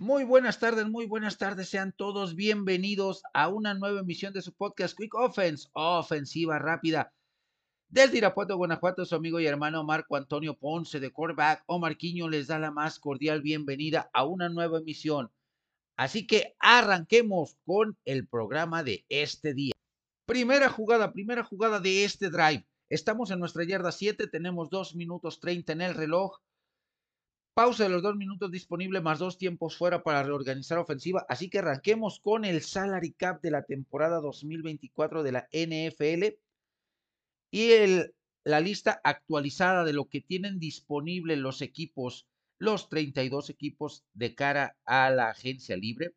Muy buenas tardes, muy buenas tardes. Sean todos bienvenidos a una nueva emisión de su podcast Quick Offense, ofensiva rápida. Desde Irapuato, Guanajuato, su amigo y hermano Marco Antonio Ponce de Quarterback o Marquiño les da la más cordial bienvenida a una nueva emisión. Así que arranquemos con el programa de este día. Primera jugada, primera jugada de este drive. Estamos en nuestra yarda 7, tenemos 2 minutos 30 en el reloj. Pausa de los dos minutos disponible más dos tiempos fuera para reorganizar ofensiva. Así que arranquemos con el salary cap de la temporada 2024 de la NFL y la lista actualizada de lo que tienen disponible los equipos, los 32 equipos de cara a la agencia libre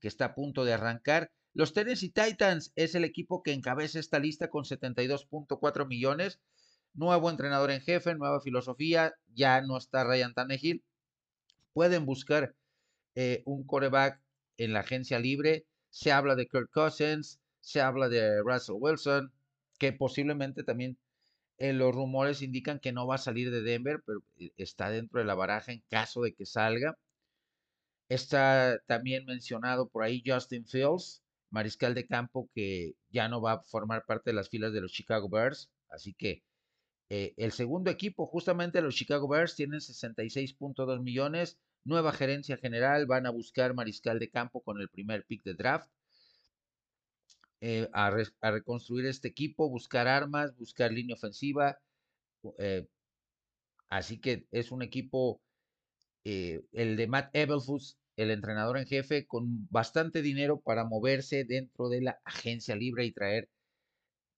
que está a punto de arrancar. Los Tennessee Titans es el equipo que encabeza esta lista con 72.4 millones nuevo entrenador en jefe, nueva filosofía, ya no está Ryan Tannehill. Pueden buscar eh, un coreback en la agencia libre. Se habla de Kirk Cousins, se habla de Russell Wilson, que posiblemente también eh, los rumores indican que no va a salir de Denver, pero eh, está dentro de la baraja en caso de que salga. Está también mencionado por ahí Justin Fields, mariscal de campo, que ya no va a formar parte de las filas de los Chicago Bears. Así que eh, el segundo equipo, justamente los Chicago Bears, tienen 66.2 millones. Nueva gerencia general, van a buscar mariscal de campo con el primer pick de draft. Eh, a, reconstruir este equipo, buscar armas, buscar línea ofensiva. Eh, así que es un equipo, el de Matt Eberflus, el entrenador en jefe, con bastante dinero para moverse dentro de la agencia libre y traer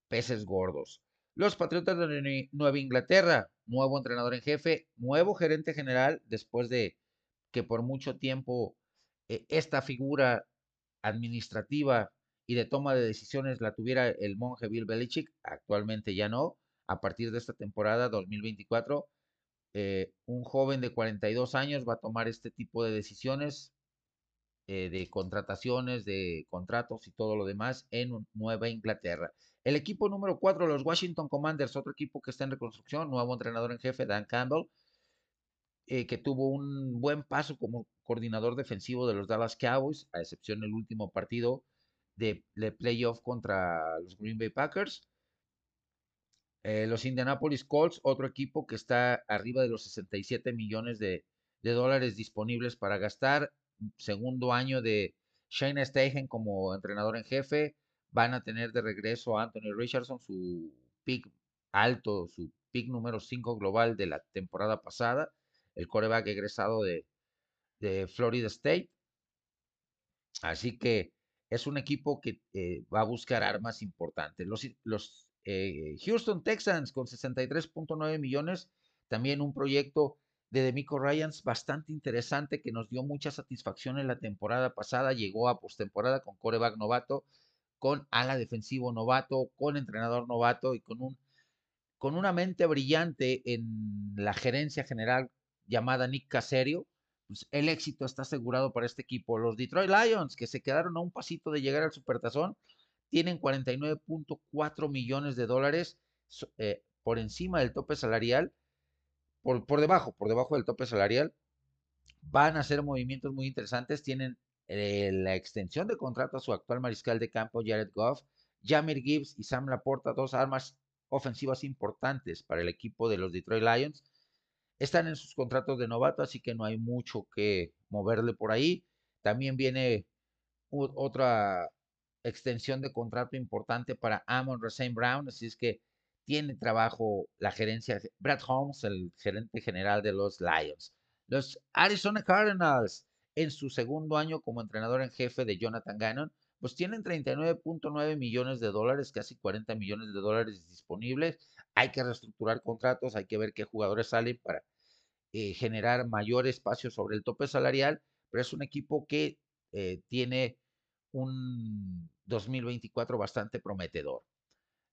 peces gordos. Los Patriotas de Nueva Inglaterra, nuevo entrenador en jefe, nuevo gerente general, después de que por mucho tiempo eh, esta figura administrativa y de toma de decisiones la tuviera el monje Bill Belichick, actualmente ya no. A partir de esta temporada 2024, eh, un joven de 42 años va a tomar este tipo de decisiones eh, de contrataciones, de contratos y todo lo demás en Nueva Inglaterra. El equipo número 4, los Washington Commanders, otro equipo que está en reconstrucción, nuevo entrenador en jefe, Dan Campbell, eh, que tuvo un buen paso como coordinador defensivo de los Dallas Cowboys, a excepción del último partido de, playoff contra los Green Bay Packers. Eh, los Indianapolis Colts, otro equipo que está arriba de los 67 millones de, de dólares disponibles para gastar. Segundo año de Shane Steichen como entrenador en jefe van a tener de regreso a Anthony Richardson, su pick alto, su pick número 5 global de la temporada pasada, el coreback egresado de, Florida State. Así que es un equipo que eh, va a buscar armas importantes. Los, los eh, Houston Texans con 63.9 millones, también un proyecto de Demico Ryans bastante interesante que nos dio mucha satisfacción en la temporada pasada. Llegó a postemporada con coreback novato con ala defensivo novato, con entrenador novato y con, un, con una mente brillante en la gerencia general llamada Nick Caserio, pues el éxito está asegurado para este equipo. Los Detroit Lions, que se quedaron a un pasito de llegar al Supertazón, tienen 49.4 millones de dólares eh, por encima del tope salarial, por, por debajo, por debajo del tope salarial. Van a hacer movimientos muy interesantes, tienen eh, la extensión de contrato a su actual mariscal de campo, Jared Goff, Jamir Gibbs y Sam Laporta, dos armas ofensivas importantes para el equipo de los Detroit Lions. Están en sus contratos de novato, así que no hay mucho que moverle por ahí. También viene otra extensión de contrato importante para Amon Racine Brown, así es que tiene trabajo la gerencia. Brad Holmes, el gerente general de los Lions. Los Arizona Cardinals en su segundo año como entrenador en jefe de Jonathan Gannon, pues tienen 39.9 millones de dólares, casi 40 millones de dólares disponibles. Hay que reestructurar contratos, hay que ver qué jugadores salen para eh, generar mayor espacio sobre el tope salarial, pero es un equipo que eh, tiene un 2024 bastante prometedor.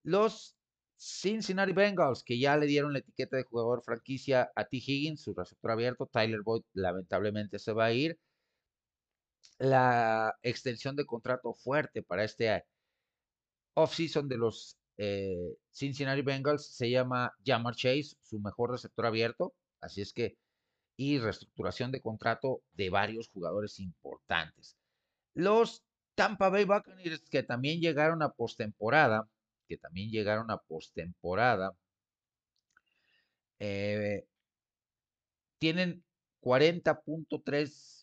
Los Cincinnati Bengals, que ya le dieron la etiqueta de jugador franquicia a T. Higgins, su receptor abierto, Tyler Boyd lamentablemente se va a ir la extensión de contrato fuerte para este off-season de los eh, Cincinnati Bengals se llama Jamar Chase, su mejor receptor abierto. Así es que y reestructuración de contrato de varios jugadores importantes. Los Tampa Bay Buccaneers, que también llegaron a postemporada, que también llegaron a postemporada, eh, tienen 40.3,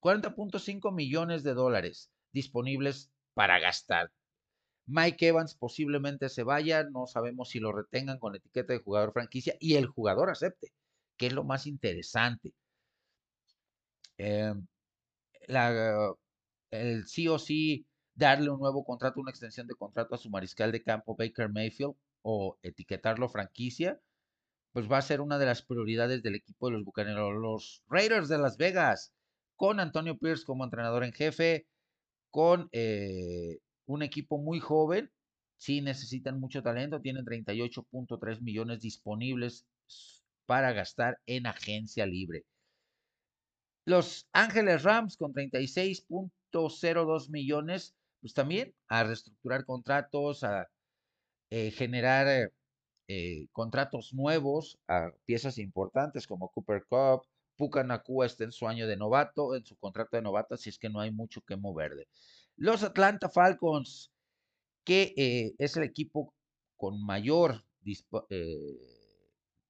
40.5 millones de dólares disponibles para gastar. Mike Evans posiblemente se vaya, no sabemos si lo retengan con etiqueta de jugador franquicia y el jugador acepte, que es lo más interesante. Em, el sí o sí darle un nuevo contrato, una extensión de contrato a su mariscal de campo Baker Mayfield o etiquetarlo franquicia, pues va a ser una de las prioridades del equipo de los Bucaneros, los Raiders de Las Vegas, con Antonio Pierce como entrenador en jefe, con eh, un equipo muy joven, sí necesitan mucho talento, tienen 38.3 millones disponibles para gastar en agencia libre. Los Ángeles Rams con 36.02 millones, pues también a reestructurar contratos, a eh, generar eh, contratos nuevos a piezas importantes como Cooper Cup, Puka Nakua está en su año de novato, en su contrato de novato, así es que no hay mucho que moverle. Los Atlanta Falcons, que eh, es el equipo con mayor eh,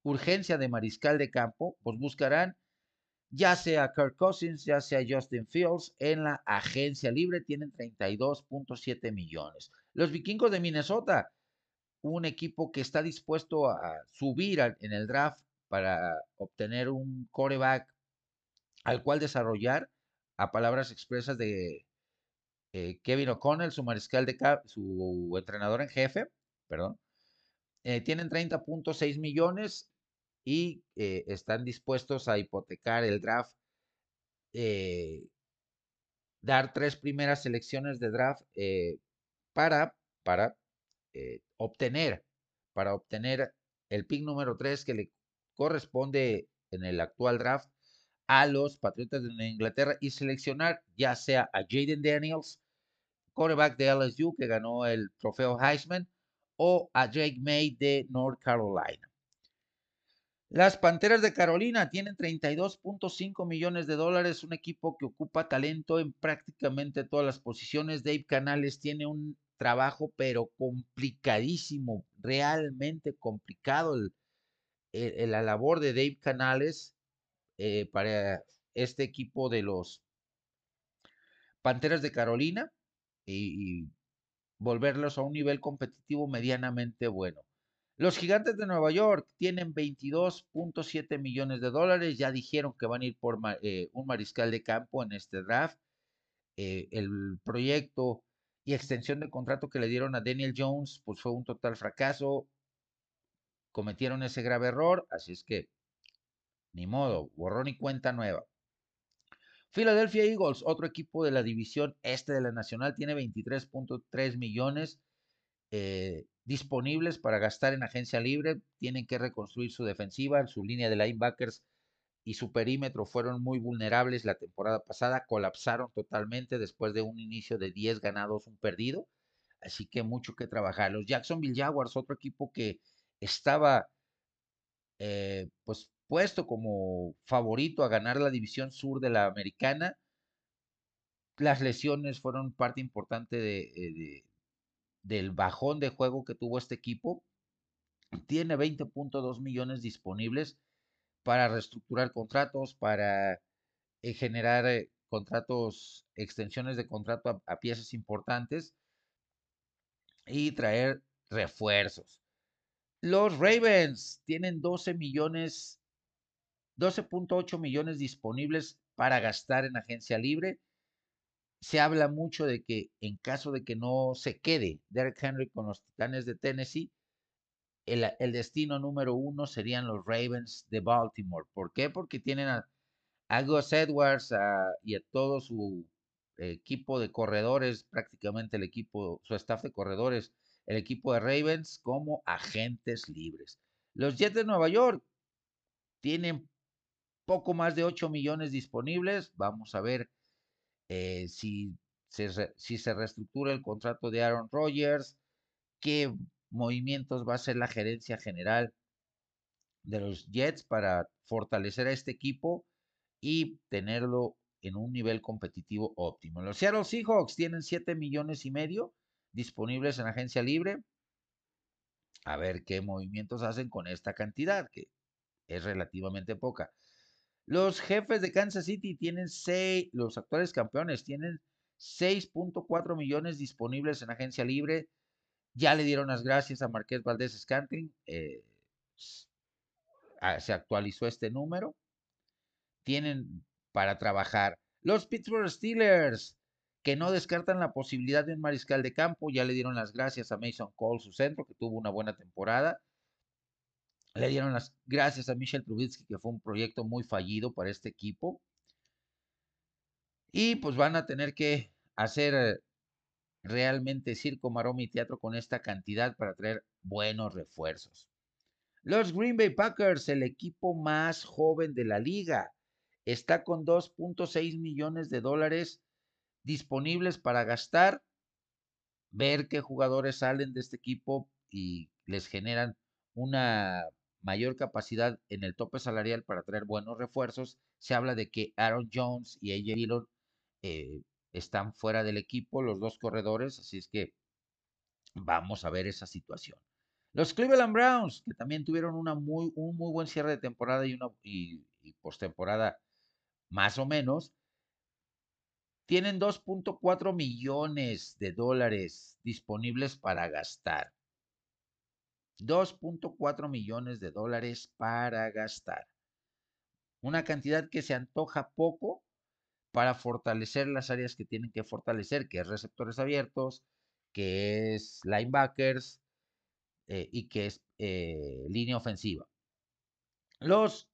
urgencia de mariscal de campo, pues buscarán ya sea Kirk Cousins, ya sea Justin Fields, en la agencia libre tienen 32.7 millones. Los vikingos de Minnesota, un equipo que está dispuesto a subir en el draft para obtener un coreback al cual desarrollar, a palabras expresas de eh, Kevin O'Connell, su mariscal de su entrenador en jefe, perdón, eh, tienen 30.6 millones y eh, están dispuestos a hipotecar el draft, dar tres primeras selecciones de draft para, para eh, obtener, para obtener el pick número 3 que le corresponde en el actual draft a los Patriotas de Inglaterra y seleccionar ya sea a Jaden Daniels, quarterback de LSU que ganó el trofeo Heisman, o a Jake May de North Carolina. Las Panteras de Carolina tienen 32.5 millones de dólares, un equipo que ocupa talento en prácticamente todas las posiciones. Dave Canales tiene un trabajo, pero complicadísimo, realmente complicado el, la labor de Dave Canales eh, para este equipo de los Panteras de Carolina y, volverlos a un nivel competitivo medianamente bueno. Los gigantes de Nueva York tienen 22.7 millones de dólares. Ya dijeron que van a ir por eh, un mariscal de campo en este draft. Eh, el proyecto y extensión de contrato que le dieron a Daniel Jones, pues fue un total fracaso. Cometieron ese grave error, así es que ni modo, borrón y cuenta nueva. Philadelphia Eagles, otro equipo de la división este de la Nacional, tiene 23.3 millones eh, disponibles para gastar en agencia libre. Tienen que reconstruir su defensiva, su línea de linebackers y su perímetro fueron muy vulnerables la temporada pasada, colapsaron totalmente después de un inicio de 10 ganados, un perdido, así que mucho que trabajar. Los Jacksonville Jaguars, otro equipo que estaba eh, pues puesto como favorito a ganar la división sur de la americana, las lesiones fueron parte importante de, del bajón de juego que tuvo este equipo. Tiene 20.2 millones disponibles para reestructurar contratos, para eh, generar eh, contratos, extensiones de contrato a, piezas importantes y traer refuerzos. Los Ravens tienen 12 millones, 12.8 millones disponibles para gastar en agencia libre. Se habla mucho de que en caso de que no se quede Derek Henry con los Titanes de Tennessee, el, destino número uno serían los Ravens de Baltimore. ¿Por qué? Porque tienen a, Gus Edwards y a todo su equipo de corredores, prácticamente el equipo, su staff de corredores, el equipo de Ravens como agentes libres. Los Jets de Nueva York tienen poco más de 8 millones disponibles. Vamos a ver eh, si, si se reestructura el contrato de Aaron Rodgers, qué movimientos va a ser la gerencia general de los Jets para fortalecer a este equipo y tenerlo en un nivel competitivo óptimo. Los Seattle Seahawks tienen 7 millones y medio disponibles en agencia libre. A ver qué movimientos hacen con esta cantidad, que es relativamente poca. Los jefes de Kansas City tienen 6, los actuales campeones tienen 6.4 millones disponibles en agencia libre. Ya le dieron las gracias a Marqués Valdés Scantling. Eh, se actualizó este número. Tienen para trabajar. Los Pittsburgh Steelers, que no descartan la posibilidad de un mariscal de campo, ya le dieron las gracias a Mason Cole, su centro, que tuvo una buena temporada. Le dieron las gracias a Michel Trubisky, que fue un proyecto muy fallido para este equipo. Y pues van a tener que hacer realmente circo, maroma y teatro con esta cantidad para traer buenos refuerzos. Los Green Bay Packers, el equipo más joven de la liga, está con 2.6 millones de dólares disponibles para gastar, ver qué jugadores salen de este equipo y les generan una mayor capacidad en el tope salarial para traer buenos refuerzos. Se habla de que Aaron Jones y AJ Dillon eh, están fuera del equipo, los dos corredores, así es que vamos a ver esa situación. Los Cleveland Browns, que también tuvieron una muy, un muy buen cierre de temporada y, una, y, y postemporada más o menos, tienen 2.4 millones de dólares disponibles para gastar. 2.4 millones de dólares para gastar. Una cantidad que se antoja poco para fortalecer las áreas que tienen que fortalecer, que es receptores abiertos, que es linebackers eh, y que es eh, línea ofensiva. Los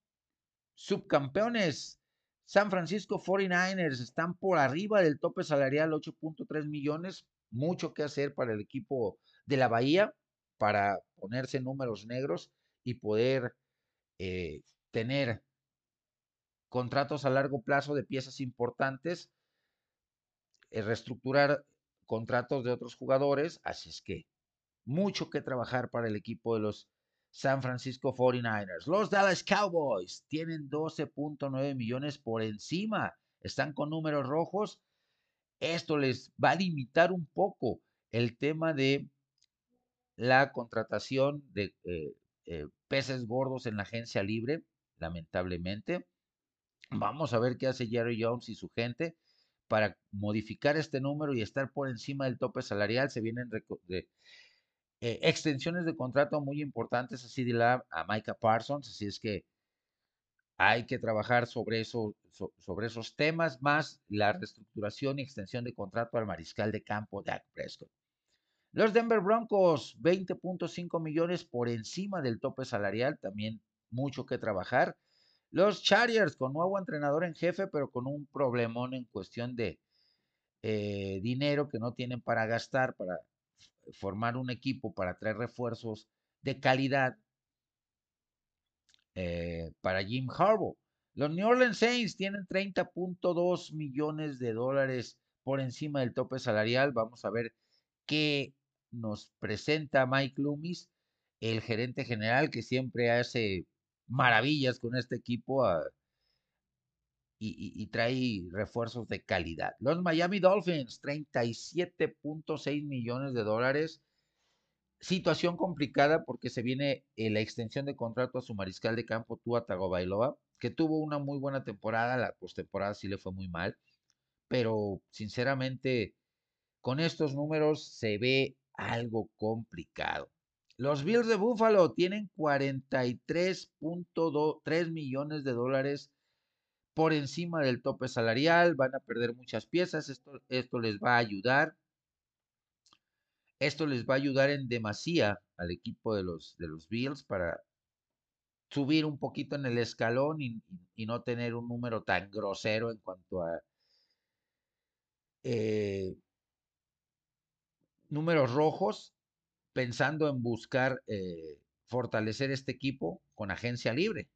subcampeones San Francisco 49ers están por arriba del tope salarial, 8.3 millones. Mucho que hacer para el equipo de la Bahía para ponerse números negros y poder eh, tener contratos a largo plazo de piezas importantes, eh, reestructurar contratos de otros jugadores. Así es que mucho que trabajar para el equipo de los San Francisco 49ers. Los Dallas Cowboys tienen 12.9 millones por encima. Están con números rojos. Esto les va a limitar un poco el tema de la contratación de eh, eh, peces gordos en la agencia libre, lamentablemente. Vamos a ver qué hace Jerry Jones y su gente para modificar este número y estar por encima del tope salarial. Se vienen eh, extensiones de contrato muy importantes así de la a Micah Parsons, así es que hay que trabajar sobre, eso, sobre esos temas, más la reestructuración y extensión de contrato al mariscal de campo Dak Prescott. Los Denver Broncos, 20.5 millones por encima del tope salarial, también mucho que trabajar. Los Chargers, con nuevo entrenador en jefe, pero con un problemón en cuestión de eh, dinero que no tienen para gastar, para formar un equipo para traer refuerzos de calidad eh, para Jim Harbaugh. Los New Orleans Saints tienen 30.2 millones de dólares por encima del tope salarial. Vamos a ver qué nos presenta Mike Loomis, el gerente general que siempre hace maravillas con este equipo. Y, trae refuerzos de calidad. Los Miami Dolphins, 37.6 millones de dólares. Situación complicada porque se viene eh, la extensión de contrato a su mariscal de campo, Tua Tagovailoa, que tuvo una muy buena temporada, la postemporada sí le fue muy mal, pero sinceramente con estos números se ve algo complicado. Los Bills de Buffalo tienen 43.3 millones de dólares por encima del tope salarial, van a perder muchas piezas, esto, esto les va a ayudar. Esto les va a ayudar en demasía al equipo de los, de los Bills para subir un poquito en el escalón y, no tener un número tan grosero en cuanto a eh, números rojos, pensando en buscar eh, fortalecer este equipo con agencia libre.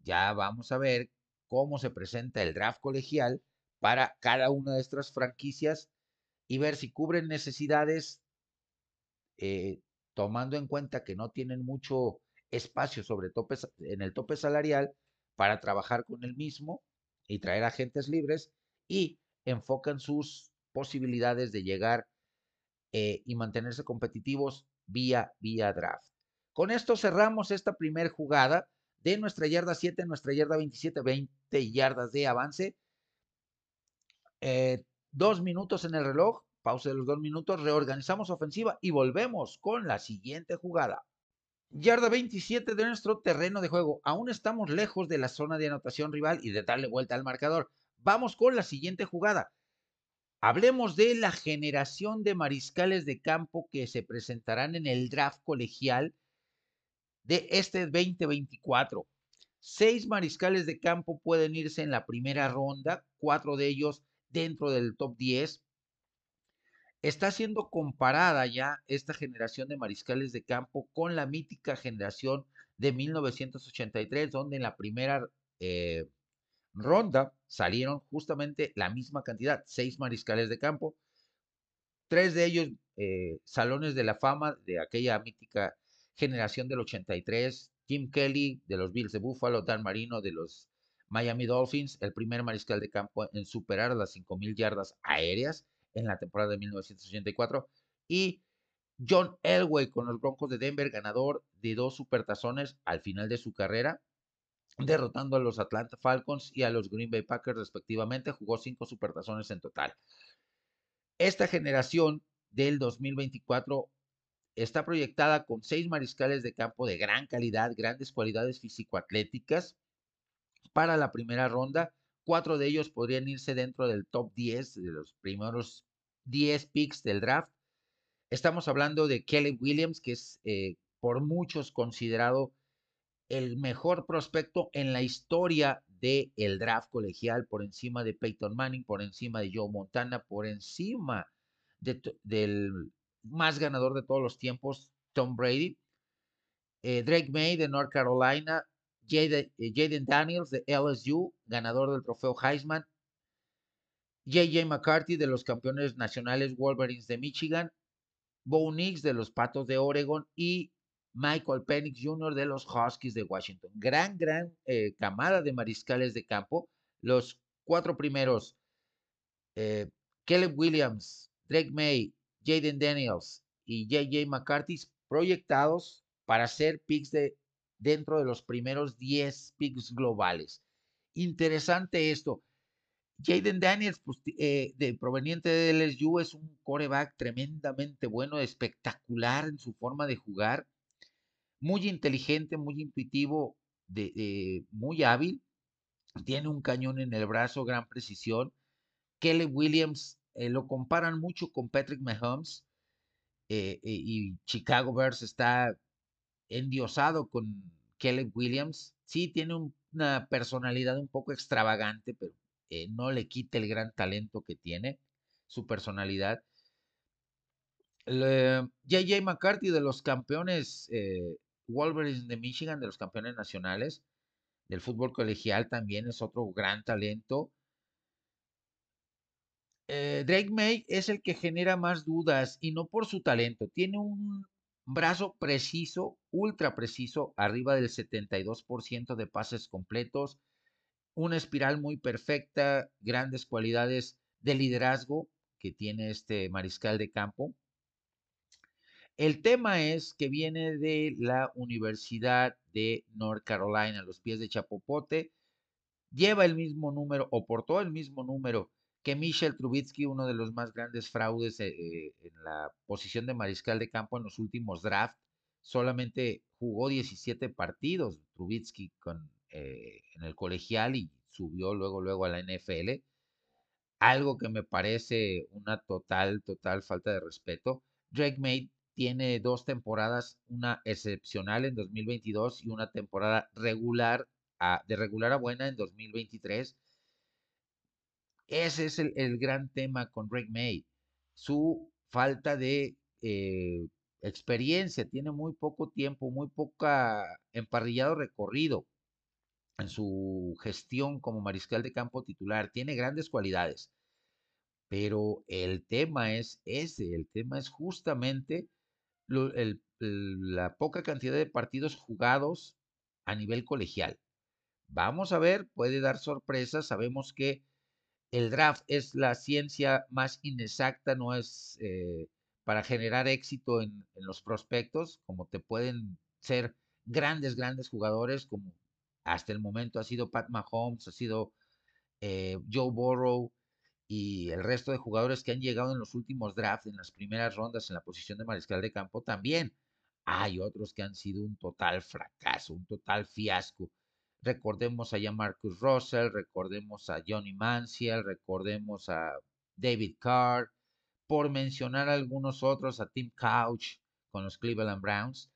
Ya vamos a ver cómo se presenta el draft colegial para cada una de estas franquicias y ver si cubren necesidades, eh, tomando en cuenta que no tienen mucho espacio sobre tope, en el tope salarial para trabajar con el mismo y traer agentes libres y enfocan sus posibilidades de llegar eh, y mantenerse competitivos vía, vía draft. Con esto cerramos esta primera jugada de nuestra yarda 7, nuestra yarda 27, 20 yardas de avance. Eh, dos minutos en el reloj, pausa de los dos minutos, reorganizamos ofensiva y volvemos con la siguiente jugada. Yarda 27 de nuestro terreno de juego. Aún estamos lejos de la zona de anotación rival y de darle vuelta al marcador. Vamos con la siguiente jugada. Hablemos de la generación de mariscales de campo que se presentarán en el draft colegial de este 2024. Seis mariscales de campo pueden irse en la primera ronda, cuatro de ellos dentro del top 10. Está siendo comparada ya esta generación de mariscales de campo con la mítica generación de 1983, donde en la primera eh, ronda salieron justamente la misma cantidad, seis mariscales de campo, tres de ellos eh, salones de la fama de aquella mítica generación del 83, Kim Kelly de los Bills de Buffalo, Dan Marino de los Miami Dolphins, el primer mariscal de campo en superar las 5.000 yardas aéreas en la temporada de 1984, y John Elway con los Broncos de Denver, ganador de dos supertazones al final de su carrera, derrotando a los Atlanta Falcons y a los Green Bay Packers respectivamente. Jugó cinco supertazones en total. Esta generación del 2024 está proyectada con seis mariscales de campo de gran calidad, grandes cualidades físico-atléticas para la primera ronda. Cuatro de ellos podrían irse dentro del top 10, de los primeros 10 picks del draft. Estamos hablando de Kelly Williams, que es eh, por muchos considerado el mejor prospecto en la historia del el draft colegial, por encima de Peyton Manning, por encima de Joe Montana, por encima del más ganador de todos los tiempos, Tom Brady. Eh, Drake May de North Carolina, Jaden, eh, Daniels de LSU, ganador del trofeo Heisman. JJ McCarthy de los campeones nacionales Wolverines de Michigan. Bo Nix de los Patos de Oregon y Michael Penix Jr. de los Huskies de Washington. Gran, gran eh, camada de mariscales de campo. Los cuatro primeros, eh, Caleb Williams, Drake May, Jaden Daniels y JJ McCarthy, proyectados para ser picks de, dentro de los primeros 10 picks globales. Interesante esto. Jaden Daniels, pues, eh, proveniente de LSU, es un coreback tremendamente bueno, espectacular en su forma de jugar muy inteligente, muy intuitivo, muy hábil. Tiene un cañón en el brazo, gran precisión. Kelly Williams eh, lo comparan mucho con Patrick Mahomes eh, eh, y Chicago Bears está endiosado con Kelly Williams. Sí, tiene una personalidad un poco extravagante, pero no le quita el gran talento que tiene, su personalidad. JJ McCarthy de los campeones Wolverines de Michigan, de los campeones nacionales del fútbol colegial, también es otro gran talento. Eh, Drake May es el que genera más dudas y no por su talento. Tiene un brazo preciso, ultra preciso, arriba del 72% de pases completos, una espiral muy perfecta, grandes cualidades de liderazgo que tiene este mariscal de campo. El tema es que viene de la Universidad de North Carolina, a los pies de Chapopote. Lleva el mismo número, o portó el mismo número que Michel Trubitsky, uno de los más grandes fraudes eh, eh, en la posición de mariscal de campo en los últimos drafts. Solamente jugó 17 partidos Trubitsky eh, en el colegial y subió luego, luego a la NFL. Algo que me parece una total, total falta de respeto. Drake May tiene dos temporadas, una excepcional en 2022 y una temporada regular, a, de regular a buena en 2023. Ese es el, gran tema con Rick May, su falta de eh, experiencia, tiene muy poco tiempo, muy poca emparrillado recorrido en su gestión como mariscal de campo titular, tiene grandes cualidades, pero el tema es ese, el tema es justamente el, la poca cantidad de partidos jugados a nivel colegial. Vamos a ver, puede dar sorpresas. Sabemos que el draft es la ciencia más inexacta, no es eh, para generar éxito en, los prospectos, como te pueden ser grandes, grandes jugadores, como hasta el momento ha sido Pat Mahomes, ha sido eh, Joe Burrow y el resto de jugadores que han llegado en los últimos drafts, en las primeras rondas en la posición de mariscal de campo también. Hay otros que han sido un total fracaso, un total fiasco. Recordemos a Marcus Russell, recordemos a Johnny Manziel, recordemos a David Carr, por mencionar algunos otros, a Tim Couch con los Cleveland Browns.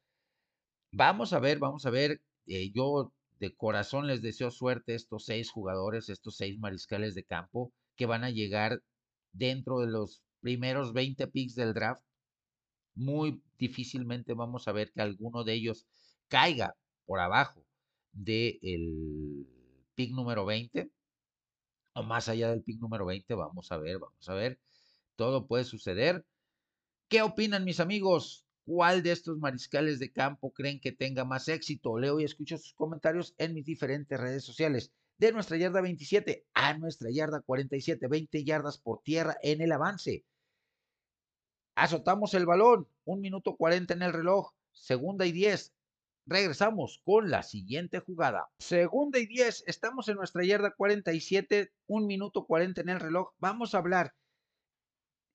Vamos a ver, vamos a ver. Eh, yo de corazón les deseo suerte a estos seis jugadores, estos seis mariscales de campo que van a llegar dentro de los primeros 20 picks del draft. Muy difícilmente vamos a ver que alguno de ellos caiga por abajo del pick número 20 o más allá del pick número 20. Vamos a ver, vamos a ver. Todo puede suceder. ¿Qué opinan mis amigos? ¿Cuál de estos mariscales de campo creen que tenga más éxito? Leo y escucho sus comentarios en mis diferentes redes sociales. De nuestra yarda 27 a nuestra yarda 47, 20 yardas por tierra en el avance. Azotamos el balón, un minuto 40 en el reloj, segunda y 10, regresamos con la siguiente jugada. Segunda y 10, estamos en nuestra yarda 47, un minuto 40 en el reloj. Vamos a hablar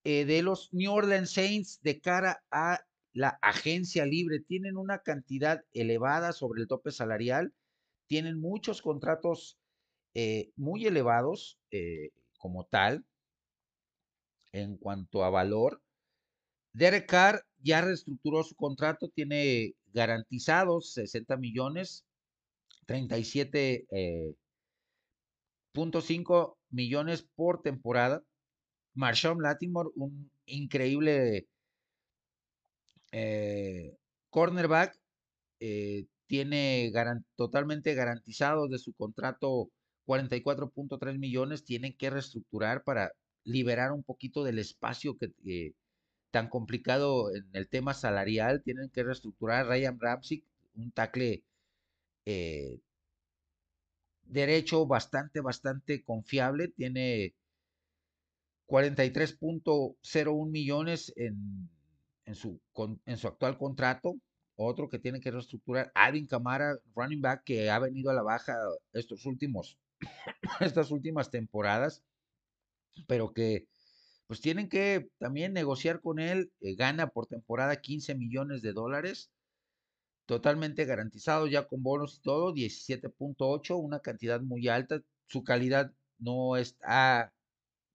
eh, de los New Orleans Saints de cara a la agencia libre. Tienen una cantidad elevada sobre el tope salarial, tienen muchos contratos eh, muy elevados eh, como tal en cuanto a valor. Derek Carr ya reestructuró su contrato, tiene garantizados 60 millones, 37.5 eh, millones por temporada. Marshawn Latimore, un increíble eh, cornerback, eh, tiene totalmente garantizados de su contrato 44.3 millones, tienen que reestructurar para liberar un poquito del espacio que, tan complicado en el tema salarial, tienen que reestructurar Ryan Ramsey, un tackle eh, derecho bastante, bastante confiable, tiene 43.01 millones en, en, su, en su actual contrato. Otro que tiene que reestructurar, Alvin Camara, running back, que ha venido a la baja estos últimos, estas últimas temporadas, pero que pues tienen que también negociar con él, eh, gana por temporada 15 millones de dólares, totalmente garantizado ya con bonos y todo, 17.8, una cantidad muy alta, su calidad no está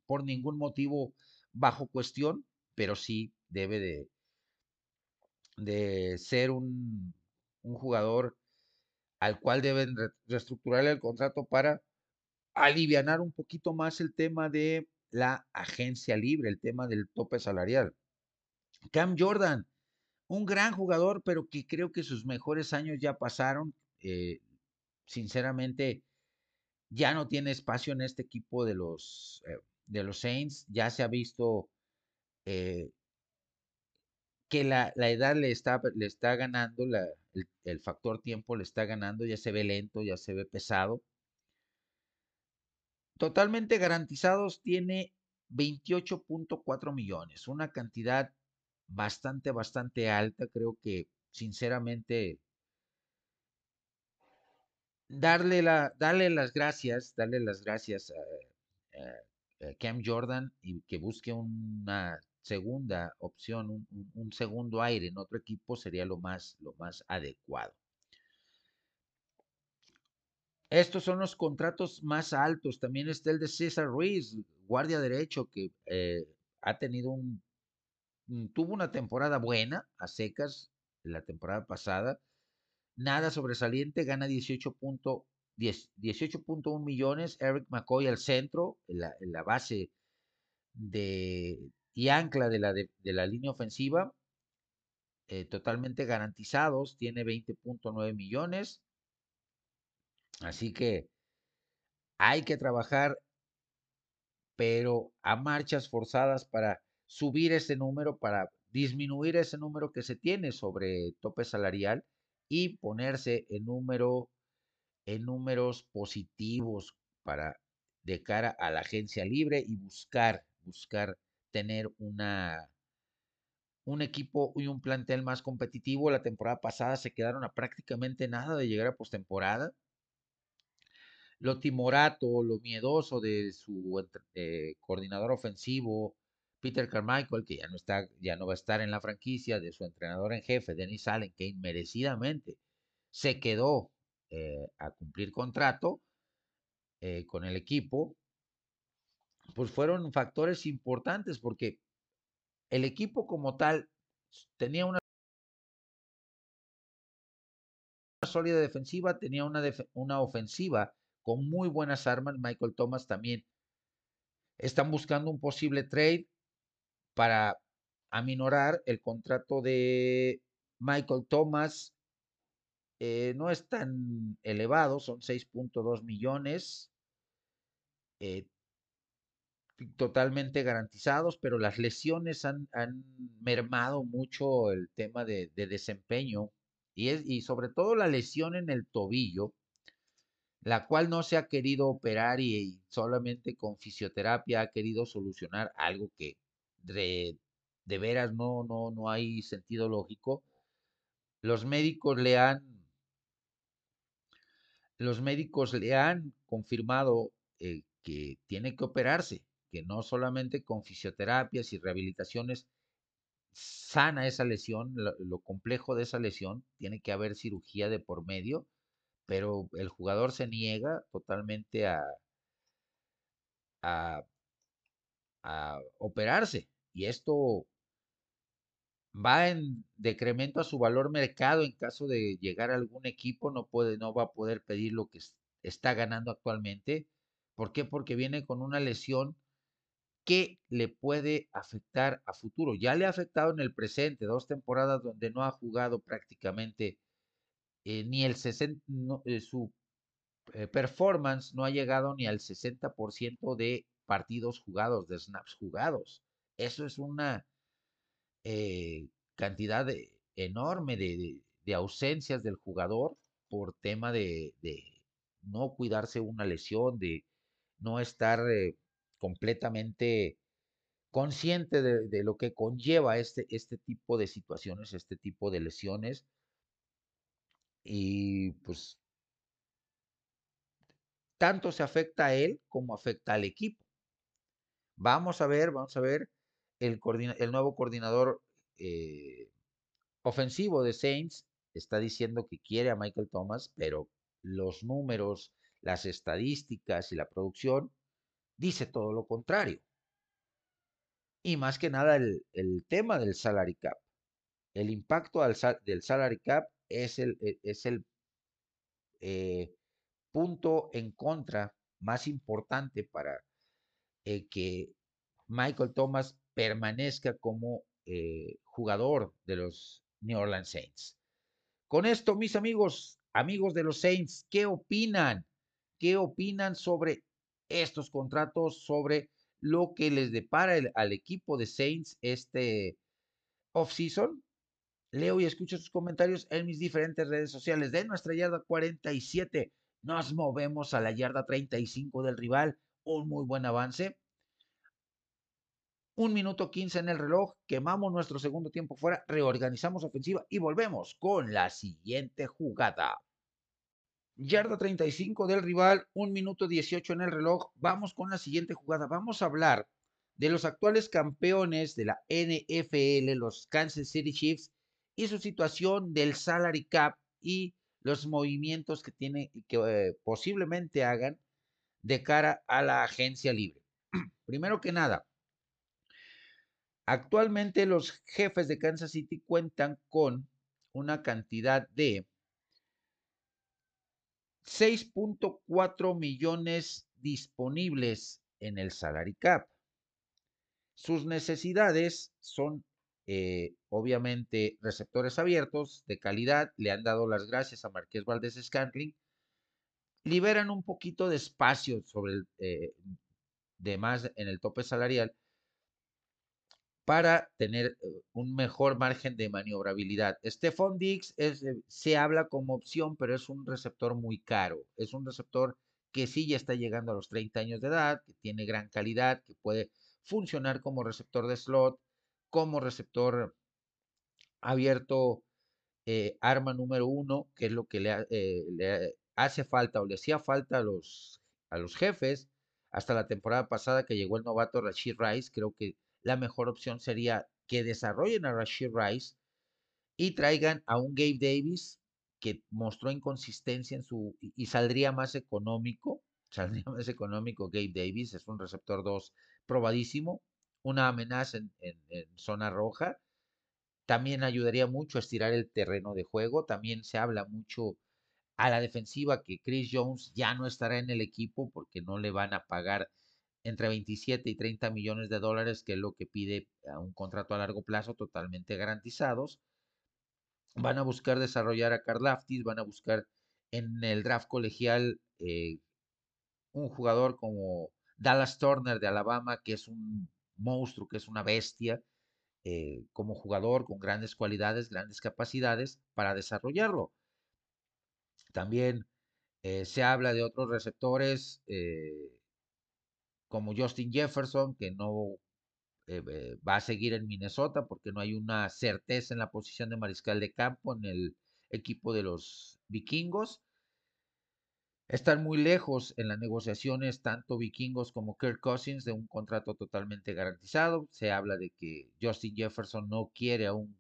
por ningún motivo bajo cuestión, pero sí debe de, de ser un, un jugador al cual deben reestructurar el contrato para aliviar un poquito más el tema de la agencia libre, el tema del tope salarial. Cam Jordan, un gran jugador, pero que creo que sus mejores años ya pasaron. Eh, sinceramente, ya no tiene espacio en este equipo de los, eh, de los Saints. Ya se ha visto eh, que la, edad le está, le está ganando, el factor tiempo le está ganando, ya se ve lento, ya se ve pesado. Totalmente garantizados tiene 28.4 millones, una cantidad bastante, bastante alta. Creo que, sinceramente, darle, la, darle las gracias, darle las gracias a, Cam Jordan y que busque una segunda opción, un, un, segundo aire en otro equipo sería lo más, lo más adecuado. Estos son los contratos más altos. También está el de César Ruiz, guardia derecho, que eh, ha tenido un, mm, tuvo una temporada buena a secas la temporada pasada. Nada sobresaliente, gana 18.1 millones. Eric McCoy al centro, en la, base de, y ancla de la, de, la línea ofensiva, eh, totalmente garantizados, tiene 20.9 millones. Así que hay que trabajar, pero a marchas forzadas para subir ese número, para disminuir ese número que se tiene sobre tope salarial y ponerse en número en números positivos para de cara a la agencia libre y buscar buscar tener una un equipo y un plantel más competitivo. La temporada pasada se quedaron a prácticamente nada de llegar a postemporada. Lo timorato, lo miedoso de su eh, coordinador ofensivo, Peter Carmichael, que ya no, está, ya no va a estar en la franquicia, de su entrenador en jefe, Dennis Allen, que inmerecidamente se quedó eh, a cumplir contrato eh, con el equipo, pues fueron factores importantes porque el equipo como tal tenía una sólida defensiva, tenía una, una ofensiva con muy buenas armas. Michael Thomas también están buscando un posible trade para aminorar el contrato de Michael Thomas. Eh, no es tan elevado, son 6.2 millones. Eh, totalmente garantizados, pero las lesiones han, mermado mucho el tema de, desempeño y, sobre todo la lesión en el tobillo, la cual no se ha querido operar y, solamente con fisioterapia ha querido solucionar algo que de, de veras no, no, no hay sentido lógico. Los médicos le han los médicos le han confirmado eh, que tiene que operarse que no solamente con fisioterapias y rehabilitaciones sana esa lesión, lo, complejo de esa lesión, tiene que haber cirugía de por medio, pero el jugador se niega totalmente a, a, operarse. Y esto va en decremento a su valor mercado en caso de llegar a algún equipo, no puede, no va a poder pedir lo que está ganando actualmente. ¿Por qué? Porque viene con una lesión que le puede afectar a futuro. Ya le ha afectado en el presente, dos temporadas donde no ha jugado prácticamente eh, ni el 60, eh, su eh, performance no ha llegado ni al 60% de partidos jugados, de snaps jugados. Eso es una cantidad enorme de, ausencias del jugador por tema de, no cuidarse una lesión, de no estar completamente consciente de, lo que conlleva este, este tipo de situaciones, este tipo de lesiones. Y pues tanto se afecta a él como afecta al equipo. Vamos a ver, vamos a ver el, el nuevo coordinador eh, ofensivo de Saints está diciendo que quiere a Michael Thomas, pero los números, las estadísticas y la producción dice todo lo contrario. Y más que nada el, tema del salary cap. El impacto del salary cap es el, e, eh, punto en contra más importante para eh, que Michael Thomas permanezca como eh, jugador de los New Orleans Saints. Con esto, mis amigos, amigos de los Saints, ¿qué opinan? ¿Qué opinan sobre estos contratos sobre lo que les depara al equipo de Saints este off-season. Leo y escucho sus comentarios en mis diferentes redes sociales. De nuestra yarda 47, nos movemos a la yarda 35 del rival. Un muy buen avance. Un minuto 15 en el reloj. Quemamos nuestro segundo tiempo fuera. Reorganizamos ofensiva y volvemos con la siguiente jugada. Yarda 35 del rival, un minuto 18 en el reloj. Vamos con la siguiente jugada. Vamos a hablar de los actuales campeones de la NFL, los Kansas City Chiefs, y su situación del salary cap y los movimientos que tiene que eh, posiblemente hagan de cara a la agencia libre. Primero que nada, actualmente los jefes de Kansas City cuentan con una cantidad de 6.4 millones disponibles en el salary cap. Sus necesidades son eh, obviamente receptores abiertos de calidad. Le han dado las gracias a Marqués Valdés Scantling. Liberan un poquito de espacio sobre el, eh, en el tope salarial para tener eh, un mejor margen de maniobrabilidad. Stephon es, eh, se habla como opción, pero es un receptor muy caro. Es un receptor que sí ya está llegando a los 30 años de edad, que tiene gran calidad, que puede funcionar como receptor de slot, como receptor abierto, eh, arma número uno, que es lo que le, hace falta o le hacía falta a los, a los jefes. Hasta la temporada pasada que llegó el novato Rashid Rice, creo que la mejor opción sería que desarrollen a Rashid Rice y traigan a un Gabe Davis que mostró inconsistencia en su y, saldría más económico, saldría más económico Gabe Davis, es un receptor 2 probadísimo, una amenaza en, zona roja, también ayudaría mucho a estirar el terreno de juego, también se habla mucho a la defensiva que Chris Jones ya no estará en el equipo porque no le van a pagar entre 27 y 30 millones de dólares, que es lo que pide a un contrato a largo plazo totalmente garantizados. Van a buscar desarrollar a Karlaftis, van a buscar en el draft colegial eh, un jugador como Dallas Turner de Alabama, que es un monstruo, que es una bestia, eh, como jugador con grandes cualidades, grandes capacidades para desarrollarlo. También eh, se habla de otros receptores como Justin Jefferson, que no eh, eh, va a seguir en Minnesota porque no hay una certeza en la posición de mariscal de campo en el equipo de los vikingos. Están muy lejos en las negociaciones tanto vikingos como Kirk Cousins de un contrato totalmente garantizado. Se habla de que Justin Jefferson no quiere a un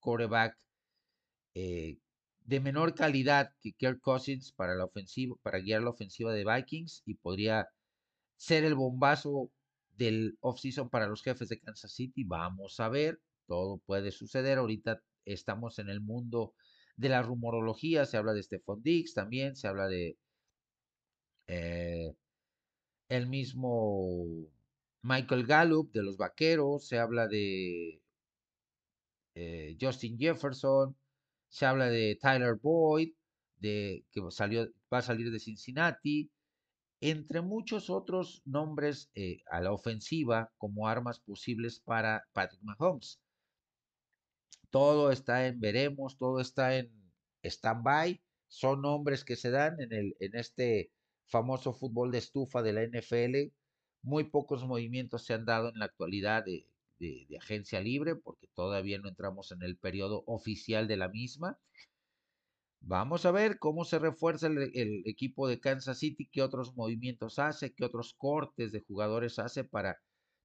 quarterback eh, de menor calidad que Kirk Cousins para la ofensiva, para guiar la ofensiva de Vikings y podría ser el bombazo del offseason para los jefes de Kansas City. Vamos a ver, todo puede suceder. Ahorita estamos en el mundo de la rumorología, se habla de Stephon Diggs también, se habla de eh, el mismo Michael Gallup de los Vaqueros, se habla de eh, Justin Jefferson, se habla de Tyler Boyd, de que salió, va a salir de Cincinnati, entre muchos otros nombres eh, a la ofensiva como armas posibles para Patrick Mahomes. Todo está en veremos, todo está en stand-by. Son nombres que se dan en, el, en este famoso fútbol de estufa de la NFL. Muy pocos movimientos se han dado en la actualidad de, de agencia libre porque todavía no entramos en el periodo oficial de la misma. Vamos a ver cómo se refuerza el, equipo de Kansas City, qué otros movimientos hace, qué otros cortes de jugadores hace para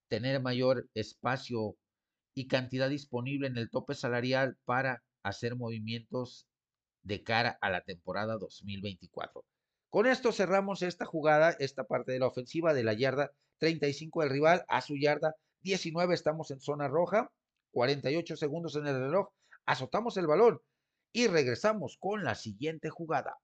tener mayor espacio y cantidad disponible en el tope salarial para hacer movimientos de cara a la temporada 2024. Con esto cerramos esta jugada, esta parte de la ofensiva de la yarda 35 del rival a su yarda 19. Estamos en zona roja, 48 segundos en el reloj. Azotamos el balón y regresamos con la siguiente jugada.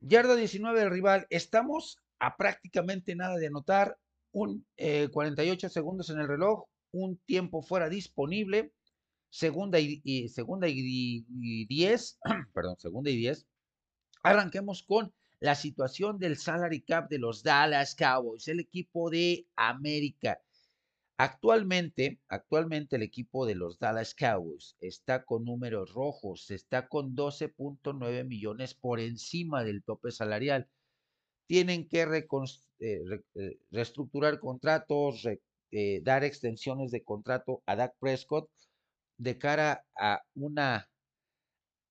Yarda 19 del rival. Estamos a prácticamente nada de anotar. Un 48 eh, segundos en el reloj. Un tiempo fuera disponible. Segunda y, segunda y, 10. perdón, segunda y 10. Arranquemos con la situación del salary cap de los Dallas Cowboys, el equipo de América. Actualmente, actualmente el equipo de los Dallas Cowboys está con números rojos, está con 12.9 millones por encima del tope salarial. Tienen que eh, eh, reestructurar contratos, eh, dar extensiones de contrato a Dak Prescott de cara a una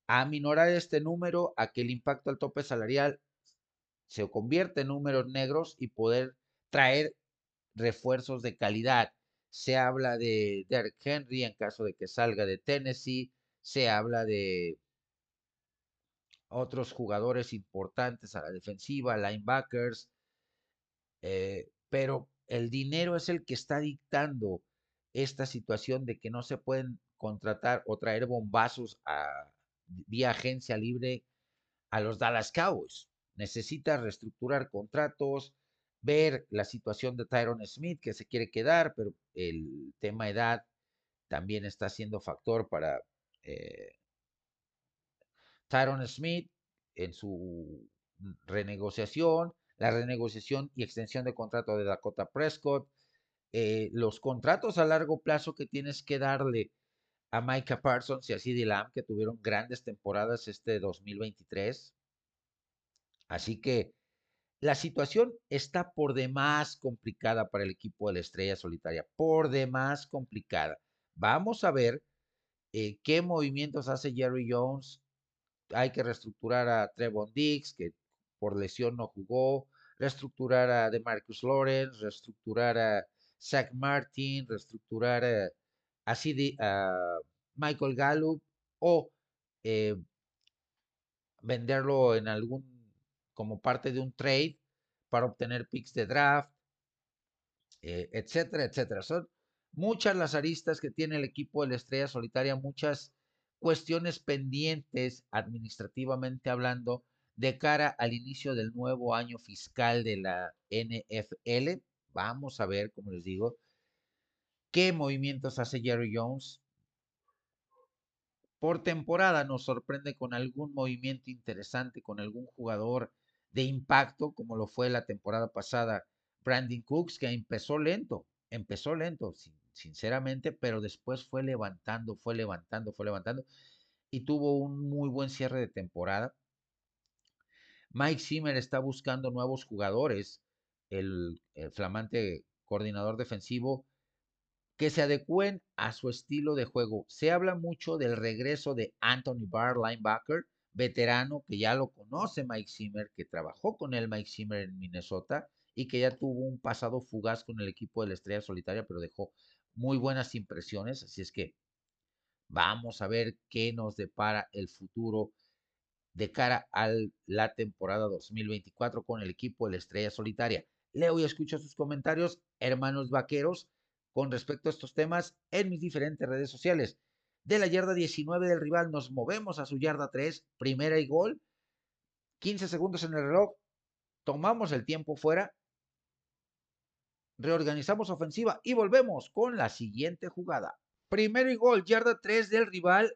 a aminorar este número, a que el impacto al tope salarial se convierta en números negros y poder traer refuerzos de calidad se habla de Derrick Henry en caso de que salga de Tennessee, se habla de otros jugadores importantes a la defensiva, linebackers, eh, pero el dinero es el que está dictando esta situación de que no se pueden contratar o traer bombazos a, vía agencia libre a los Dallas Cowboys. Necesita reestructurar contratos, ver la situación de Tyron Smith, que se quiere quedar, pero el tema edad también está siendo factor para eh, Tyron Smith en su renegociación, la renegociación y extensión de contrato de Dakota Prescott, eh, los contratos a largo plazo que tienes que darle a Micah Parsons y a CeeDee Lamb, que tuvieron grandes temporadas este 2023. Así que la situación está por demás complicada para el equipo de la Estrella Solitaria, por demás complicada. Vamos a ver eh, qué movimientos hace Jerry Jones. Hay que reestructurar a Trevon Diggs, que por lesión no jugó, reestructurar a DeMarcus Lawrence, reestructurar a Zach Martin, reestructurar a, a Michael Gallup o eh, venderlo en algún como parte de un trade para obtener picks de draft, eh, etcétera, etcétera. Son muchas las aristas que tiene el equipo de la Estrella Solitaria, muchas cuestiones pendientes administrativamente hablando de cara al inicio del nuevo año fiscal de la NFL. Vamos a ver, como les digo, qué movimientos hace Jerry Jones. Por temporada nos sorprende con algún movimiento interesante, con algún jugador de impacto, como lo fue la temporada pasada, Brandon Cooks, que empezó lento, empezó lento, sinceramente, pero después fue levantando, fue levantando, fue levantando y tuvo un muy buen cierre de temporada. Mike Zimmer está buscando nuevos jugadores, el, flamante coordinador defensivo, que se adecúen a su estilo de juego. Se habla mucho del regreso de Anthony Barr, linebacker, veterano que ya lo conoce Mike Zimmer, que trabajó con él Mike Zimmer en Minnesota y que ya tuvo un pasado fugaz con el equipo de la Estrella Solitaria, pero dejó muy buenas impresiones. Así es que vamos a ver qué nos depara el futuro de cara a la temporada 2024 con el equipo de la Estrella Solitaria. Leo y escucho sus comentarios, hermanos vaqueros, con respecto a estos temas en mis diferentes redes sociales. De la yarda 19 del rival nos movemos a su yarda 3, primera y gol. 15 segundos en el reloj, tomamos el tiempo fuera, reorganizamos ofensiva y volvemos con la siguiente jugada. Primero y gol, yarda 3 del rival,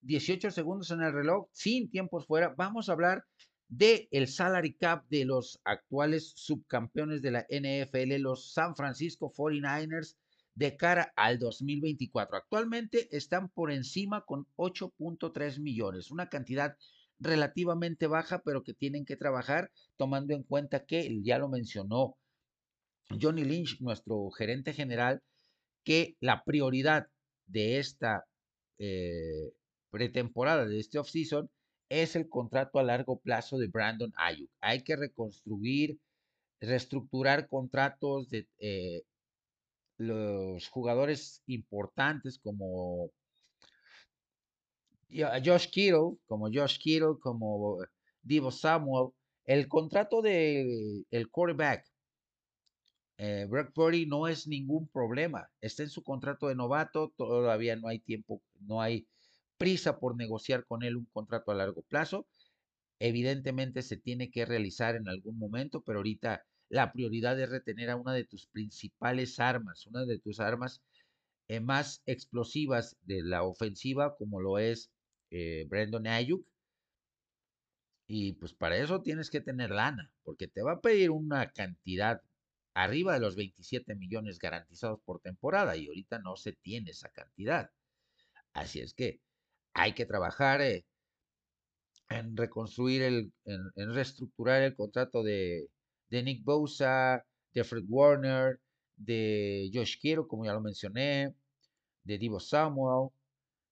18 segundos en el reloj, sin tiempos fuera. Vamos a hablar de el salary cap de los actuales subcampeones de la NFL, los San Francisco 49ers, de cara al 2024. Actualmente están por encima con 8.3 millones, una cantidad relativamente baja, pero que tienen que trabajar tomando en cuenta que, ya lo mencionó Johnny Lynch, nuestro gerente general, que la prioridad de esta eh, pretemporada, de este offseason, es el contrato a largo plazo de Brandon Ayuk. Hay que reconstruir, reestructurar contratos de eh, los jugadores importantes como Josh Kittle, como Josh Kittle, como Divo Samuel, el contrato de el quarterback eh, Brock Purdy no es ningún problema. Está en su contrato de novato, todavía no hay tiempo, no hay prisa por negociar con él un contrato a largo plazo. Evidentemente se tiene que realizar en algún momento, pero ahorita la prioridad es retener a una de tus principales armas, una de tus armas eh, más explosivas de la ofensiva, como lo es eh, Brandon Ayuk. Y pues para eso tienes que tener lana, porque te va a pedir una cantidad arriba de los 27 millones garantizados por temporada y ahorita no se tiene esa cantidad. Así es que hay que trabajar eh, en reconstruir, el, en reestructurar el contrato de, de Nick Bosa, de Fred Warner, de Josh Kiro, como ya lo mencioné, de Divo Samuel,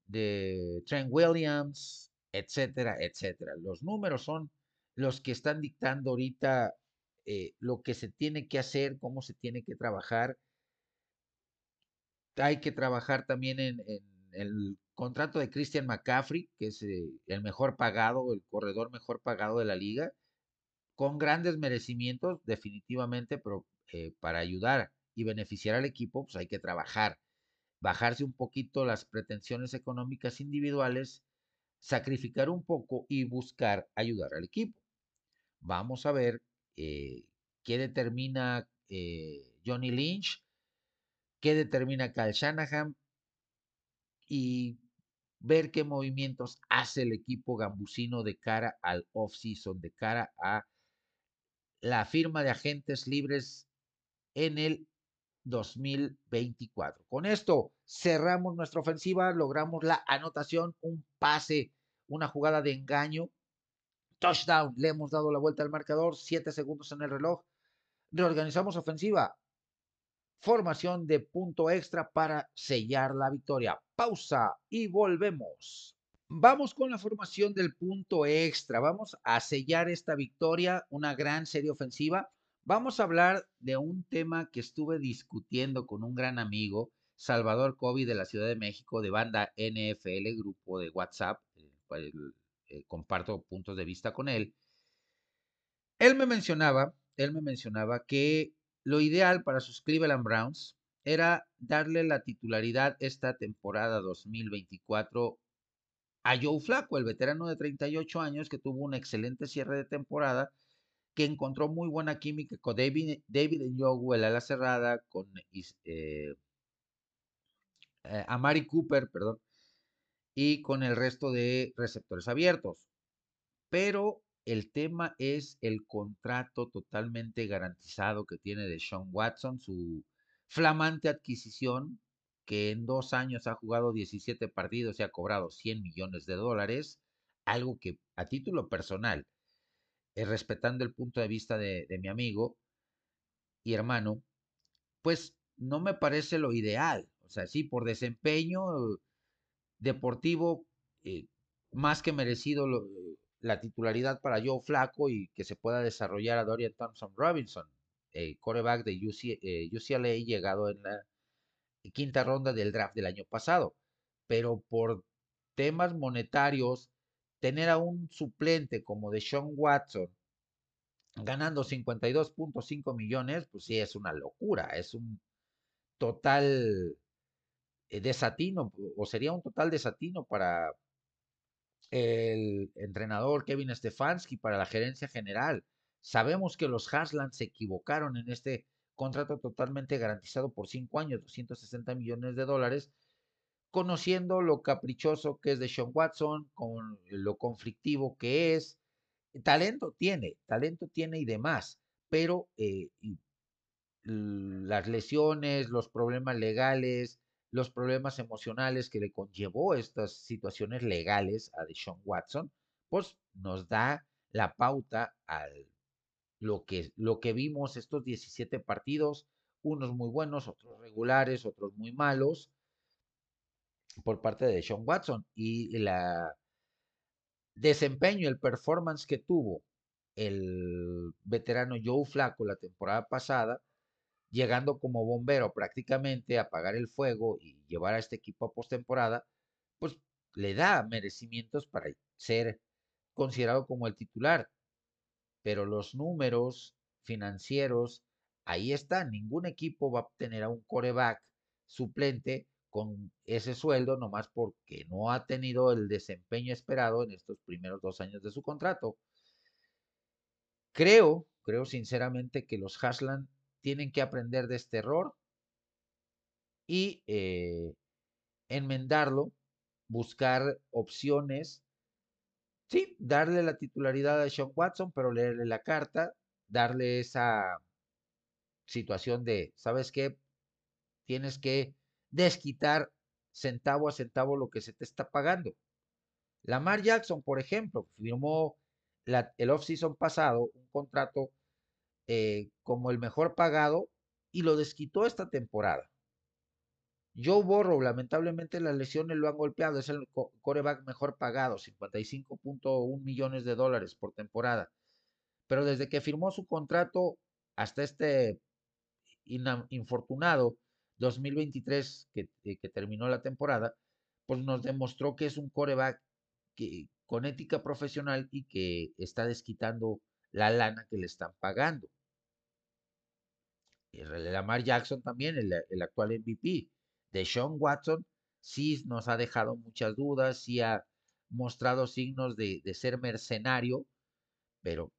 de Trent Williams, etcétera, etcétera. Los números son los que están dictando ahorita eh, lo que se tiene que hacer, cómo se tiene que trabajar. Hay que trabajar también en, el contrato de Christian McCaffrey, que es eh, el mejor pagado, el corredor mejor pagado de la liga con grandes merecimientos, definitivamente, pero eh, para ayudar y beneficiar al equipo, pues hay que trabajar, bajarse un poquito las pretensiones económicas individuales, sacrificar un poco y buscar ayudar al equipo. Vamos a ver eh, qué determina eh, Johnny Lynch, qué determina Kyle Shanahan y ver qué movimientos hace el equipo gambusino de cara al off-season, de cara a la firma de agentes libres en el 2024. Con esto cerramos nuestra ofensiva, logramos la anotación, un pase, una jugada de engaño, touchdown, le hemos dado la vuelta al marcador, siete segundos en el reloj, reorganizamos ofensiva, formación de punto extra para sellar la victoria. Pausa y volvemos. Vamos con la formación del punto extra. Vamos a sellar esta victoria, una gran serie ofensiva. Vamos a hablar de un tema que estuve discutiendo con un gran amigo, Salvador Kobe de la Ciudad de México, de banda NFL, grupo de WhatsApp, eh, comparto puntos de vista con él. Él me mencionaba, él me mencionaba que lo ideal para sus Cleveland Browns era darle la titularidad esta temporada 2024 a Joe Flaco, el veterano de 38 años que tuvo un excelente cierre de temporada, que encontró muy buena química con David, David Njoku, el ala cerrada, con eh, eh, Amari Cooper, perdón, y con el resto de receptores abiertos. Pero el tema es el contrato totalmente garantizado que tiene de Sean Watson, su flamante adquisición que en dos años ha jugado 17 partidos y ha cobrado 100 millones de dólares, algo que a título personal, eh, respetando el punto de vista de, mi amigo y hermano, pues no me parece lo ideal. O sea, sí, por desempeño deportivo, eh, más que merecido la titularidad para Joe Flaco y que se pueda desarrollar a Dorian Thompson Robinson, el coreback de UCLA, eh, llegado en la quinta ronda del draft del año pasado. Pero por temas monetarios, tener a un suplente como de Sean Watson ganando 52.5 millones, pues sí es una locura, es un total eh, desatino, o sería un total desatino para el entrenador Kevin Stefanski, para la gerencia general. Sabemos que los Hasland se equivocaron en este contrato totalmente garantizado por cinco años, 260 millones de dólares, conociendo lo caprichoso que es de Sean Watson, con lo conflictivo que es. Talento tiene, talento tiene y demás, pero eh, las lesiones, los problemas legales, los problemas emocionales que le conllevó estas situaciones legales a Sean Watson, pues nos da la pauta al lo que, lo que vimos estos 17 partidos, unos muy buenos, otros regulares, otros muy malos, por parte de Sean Watson. Y la desempeño, el performance que tuvo el veterano Joe Flaco la temporada pasada, llegando como bombero prácticamente a apagar el fuego y llevar a este equipo a postemporada, pues le da merecimientos para ser considerado como el titular pero los números financieros, ahí están. Ningún equipo va a obtener a un coreback suplente con ese sueldo, nomás porque no ha tenido el desempeño esperado en estos primeros dos años de su contrato. Creo, creo sinceramente que los Hasland tienen que aprender de este error y eh, enmendarlo, buscar opciones Sí, darle la titularidad a Sean Watson, pero leerle la carta, darle esa situación de, ¿sabes qué? Tienes que desquitar centavo a centavo lo que se te está pagando. Lamar Jackson, por ejemplo, firmó el off-season pasado un contrato eh, como el mejor pagado y lo desquitó esta temporada. Joe Burrow, lamentablemente las lesiones lo han golpeado, es el coreback mejor pagado, 55.1 millones de dólares por temporada. Pero desde que firmó su contrato hasta este infortunado 2023 que, eh, que, terminó la temporada, pues nos demostró que es un coreback que, con ética profesional y que está desquitando la lana que le están pagando. Lamar Jackson también, el, el actual MVP, de Sean Watson sí nos ha dejado muchas dudas, sí ha mostrado signos de, ser mercenario, pero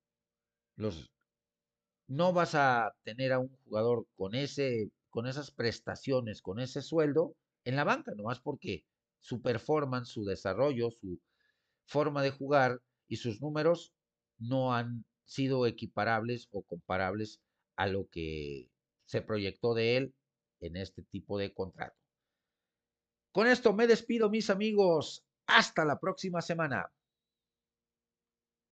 los, no vas a tener a un jugador con, ese, con esas prestaciones, con ese sueldo en la banca, nomás porque su performance, su desarrollo, su forma de jugar y sus números no han sido equiparables o comparables a lo que se proyectó de él en este tipo de contrato. Con esto me despido, mis amigos. Hasta la próxima semana.